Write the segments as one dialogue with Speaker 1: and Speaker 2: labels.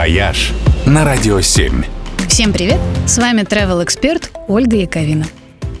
Speaker 1: «Вояж» на Радио 7.
Speaker 2: Всем привет! С вами travel эксперт Ольга Яковина.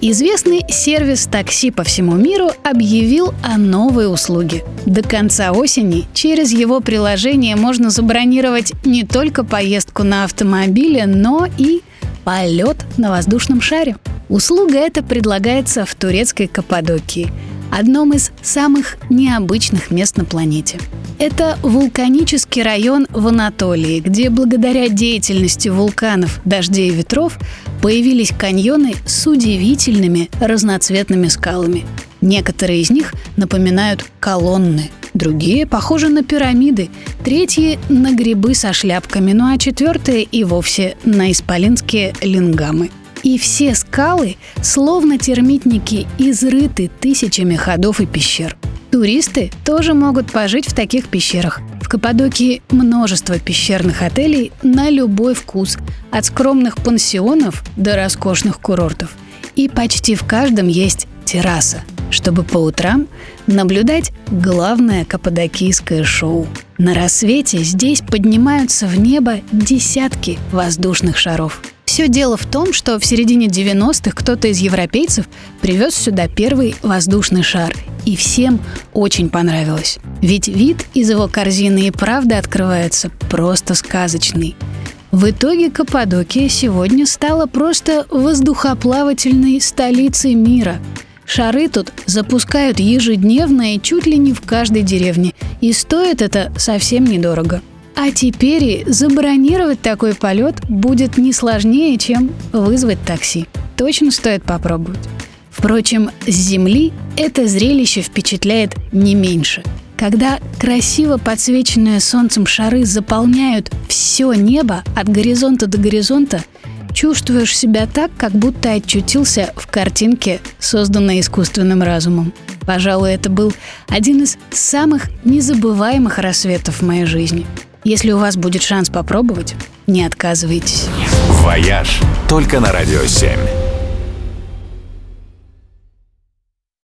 Speaker 2: Известный сервис такси по всему миру объявил о новой услуге. До конца осени через его приложение можно забронировать не только поездку на автомобиле, но и полет на воздушном шаре. Услуга эта предлагается в турецкой Каппадокии, одном из самых необычных мест на планете. Это вулканический район в Анатолии, где благодаря деятельности вулканов, дождей и ветров появились каньоны с удивительными разноцветными скалами. Некоторые из них напоминают колонны, другие похожи на пирамиды, третьи — на грибы со шляпками, ну а четвертые и вовсе на исполинские лингамы. И все скалы, словно термитники, изрыты тысячами ходов и пещер. Туристы тоже могут пожить в таких пещерах. В Каппадокии множество пещерных отелей на любой вкус, от скромных пансионов до роскошных курортов. И почти в каждом есть терраса, чтобы по утрам наблюдать главное каппадокийское шоу. На рассвете здесь поднимаются в небо десятки воздушных шаров. Все дело в том, что в середине 90-х кто-то из европейцев привез сюда первый воздушный шар. И всем очень понравилось. Ведь вид из его корзины и правда открывается просто сказочный. В итоге Каппадокия сегодня стала просто воздухоплавательной столицей мира. Шары тут запускают ежедневно и чуть ли не в каждой деревне. И стоит это совсем недорого. А теперь забронировать такой полет будет не сложнее, чем вызвать такси. Точно стоит попробовать. Впрочем, с Земли это зрелище впечатляет не меньше. Когда красиво подсвеченные солнцем шары заполняют все небо от горизонта до горизонта, чувствуешь себя так, как будто очутился в картинке, созданной искусственным разумом. Пожалуй, это был один из самых незабываемых рассветов в моей жизни – если у вас будет шанс попробовать, не отказывайтесь.
Speaker 1: «Вояж» только на «Радио 7».